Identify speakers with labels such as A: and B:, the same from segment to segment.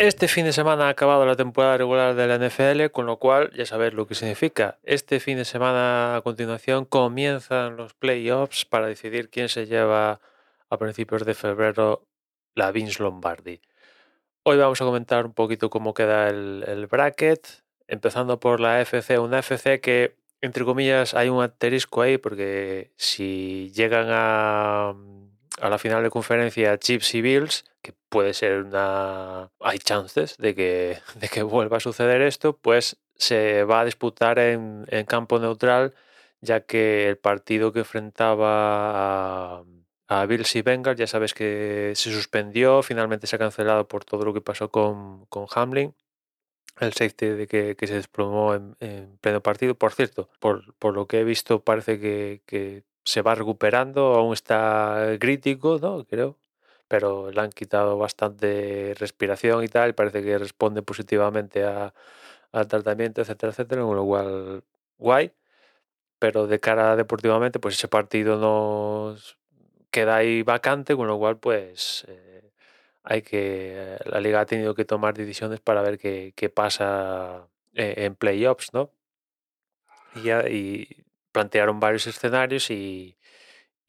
A: Este fin de semana ha acabado la temporada regular de la NFL, con lo cual ya sabéis lo que significa. Este fin de semana a continuación comienzan los playoffs para decidir quién se lleva a principios de febrero la Vince Lombardi. Hoy vamos a comentar un poquito cómo queda el, bracket, empezando por la FC, una FC que entre comillas hay un asterisco ahí porque si llegan a a la final de conferencia Chips y Bills, que puede ser una... hay chances de que, de que vuelva a suceder esto, pues se va a disputar en, campo neutral, ya que el partido que enfrentaba a, a, Bills y Bengals, ya sabes que se suspendió, finalmente se ha cancelado por todo lo que pasó con, con Hamlin el safety de que, que se desplomó en, pleno partido. Por cierto, por, por, lo que he visto, parece que, que se va recuperando, aún está crítico, ¿no? Creo, pero le han quitado bastante respiración y tal, parece que responde positivamente a, al tratamiento, etcétera, etcétera, con lo cual guay, pero de cara deportivamente, pues ese partido nos queda ahí vacante, con lo cual pues eh, hay que, la liga ha tenido que tomar decisiones para ver qué, qué pasa en, en playoffs, ¿no? Y, y plantearon varios escenarios y,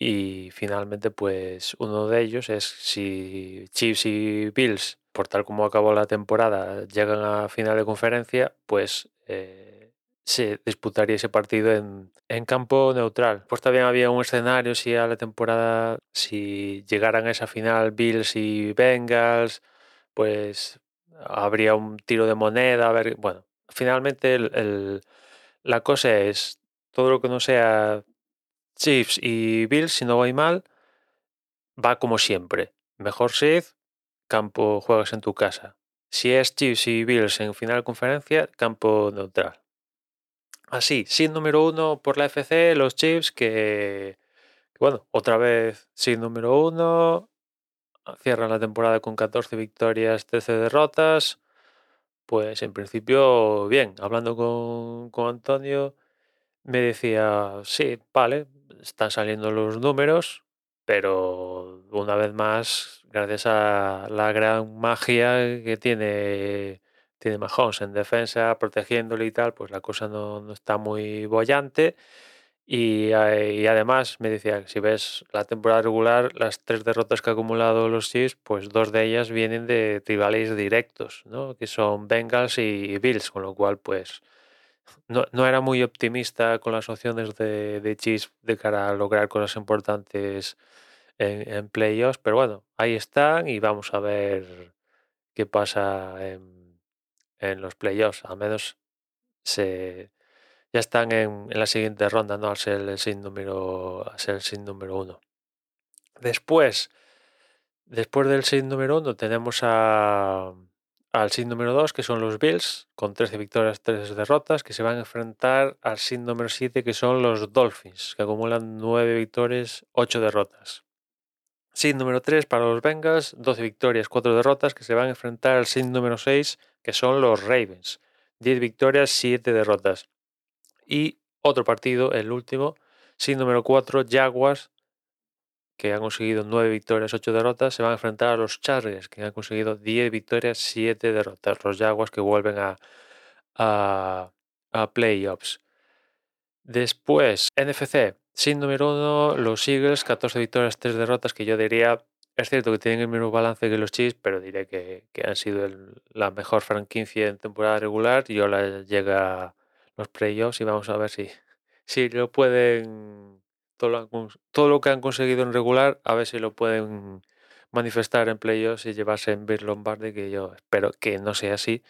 A: y finalmente pues uno de ellos es si Chiefs y Bills, por tal como acabó la temporada, llegan a final de conferencia, pues eh, se disputaría ese partido en, en, campo neutral. Pues también había un escenario si a la temporada, si llegaran a esa final Bills y Bengals, pues habría un tiro de moneda, a ver, bueno, finalmente el, la cosa es todo lo que no sea Chiefs y Bills, si no voy mal, va como siempre. Mejor seed, campo juegas en tu casa. Si es Chiefs y Bills en final de conferencia, campo neutral. Así, sin número uno por la FC, los Chiefs que, bueno, otra vez sin número uno, cierran la temporada con 14 victorias, 13 derrotas. Pues en principio, bien, hablando con, con Antonio, me decía, sí, vale, están saliendo los números, pero una vez más, gracias a la gran magia que tiene, tiene Mahomes en defensa, protegiéndole y tal, pues la cosa no, no está muy bollante. Y, eh, y, además me decía, si ves la temporada regular, las tres derrotas que ha acumulado los Chiefs, pues dos de ellas vienen de rivales directos, ¿no? que son Bengals y Bills, con lo cual pues no, no, era muy optimista con las opciones de, de de cara a lograr cosas importantes en, en, playoffs, pero bueno, ahí están y vamos a ver qué pasa en, en los playoffs. Al menos se, ya están en, en, la siguiente ronda, ¿no? Al ser el sin número, sin número uno. Después, después del sin número uno, tenemos a al sin número 2, que son los Bills, con 13 victorias, 3 derrotas, que se van a enfrentar al sin número 7, que son los Dolphins, que acumulan 9 victorias, 8 derrotas. Sin número 3 para los Bengals, 12 victorias, 4 derrotas, que se van a enfrentar al sin número 6, que son los Ravens, 10 victorias, 7 derrotas. Y otro partido, el último, sin número 4, Jaguars, que han conseguido 9 victorias, 8 derrotas, se van a enfrentar a los Chargers, que han conseguido 10 victorias, 7 derrotas. Los Jaguars que vuelven a, a, playoffs. Después, NFC, sin número 1, los Eagles, 14 victorias, 3 derrotas, que yo diría, es cierto que tienen el mismo balance que los Chiefs, pero diré que, que han sido la mejor franquicia en temporada regular y ahora llega los playoffs y vamos a ver si, si lo pueden todo lo, todo lo, que han conseguido en regular, a ver si lo pueden manifestar en playoffs y llevarse en Bill Lombardi, que yo espero que no sea así.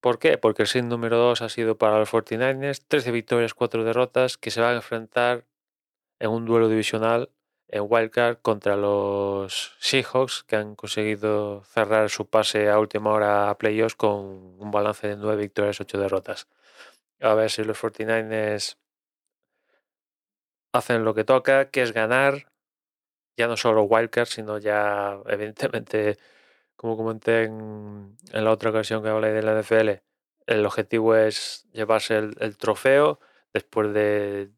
A: ¿Por qué? Porque el sin número 2 ha sido para los 49ers, 13 victorias, 4 derrotas, que se van a enfrentar en un duelo divisional en Wildcard contra los Seahawks, que han conseguido cerrar su pase a última hora a playoffs con un balance de 9 victorias, 8 derrotas. A ver si los 49ers hacen lo que toca, que es ganar, ya no solo Wildcard, sino ya, evidentemente, como comenté en, la otra ocasión que hablé de la NFL, el objetivo es llevarse el, trofeo después de,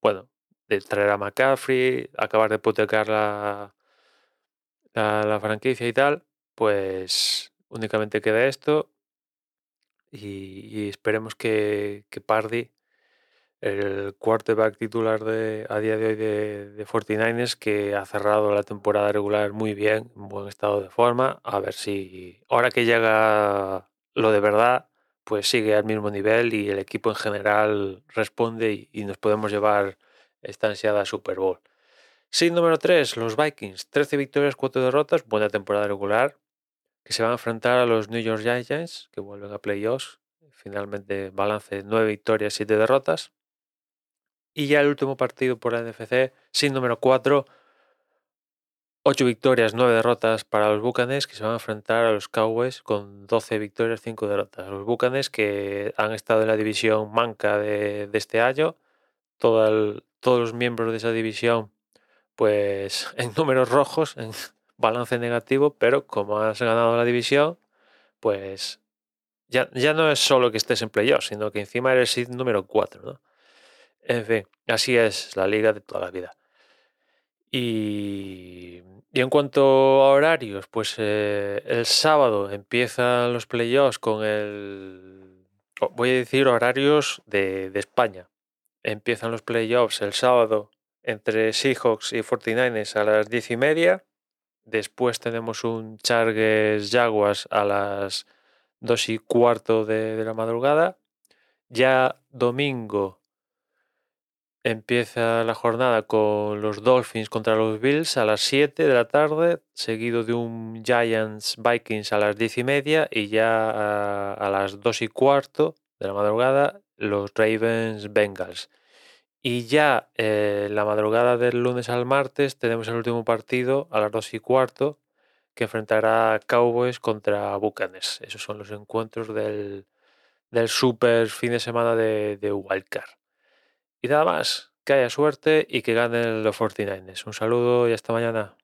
A: bueno, de traer a McCaffrey, acabar de hipotecar la, la, la franquicia y tal, pues únicamente queda esto y, esperemos que, que, Pardy, el quarterback titular de, a día de hoy de, de 49ers, que ha cerrado la temporada regular muy bien, en buen estado de forma, a ver si ahora que llega lo de verdad, pues sigue al mismo nivel y el equipo en general responde y, nos podemos llevar esta ansiada Super Bowl. Sin número 3, los Vikings, 13 victorias, 4 derrotas, buena temporada regular, que se van a enfrentar a los New York Giants, que vuelven a playoffs. Finalmente, balance 9 victorias, 7 derrotas. Y ya el último partido por la NFC, sin número 4, 8 victorias, 9 derrotas para los Bucanes, que se van a enfrentar a los Cowboys con 12 victorias, 5 derrotas. Los Bucanes que han estado en la división manca de, este año, todos los miembros de esa división, pues en números rojos, en balance negativo, pero como has ganado la división, pues ya, ya no es solo que estés en playoffs, sino que encima eres el número 4, ¿no? En fin, así es la liga de toda la vida. Y, en cuanto a horarios, pues eh, el sábado empiezan los playoffs con el... Voy a decir horarios de, España. Empiezan los playoffs el sábado entre Seahawks y 49ers a las 10 y media. Después tenemos un Chargers Jaguars a las 2 y cuarto de la madrugada. Ya domingo Empieza la jornada con los Dolphins contra los Bills a las 7 de la tarde, seguido de un Giants Vikings a las 10 y media y ya a, las 2 y cuarto de la madrugada los Ravens Bengals. Y ya eh, la madrugada del lunes al martes tenemos el último partido a las 2 y cuarto que enfrentará Cowboys contra Buccaneers. Esos son los encuentros del, del super fin de semana de, de Wildcard. Y nada más, que haya suerte y que ganen los 49ers. Un saludo y hasta mañana.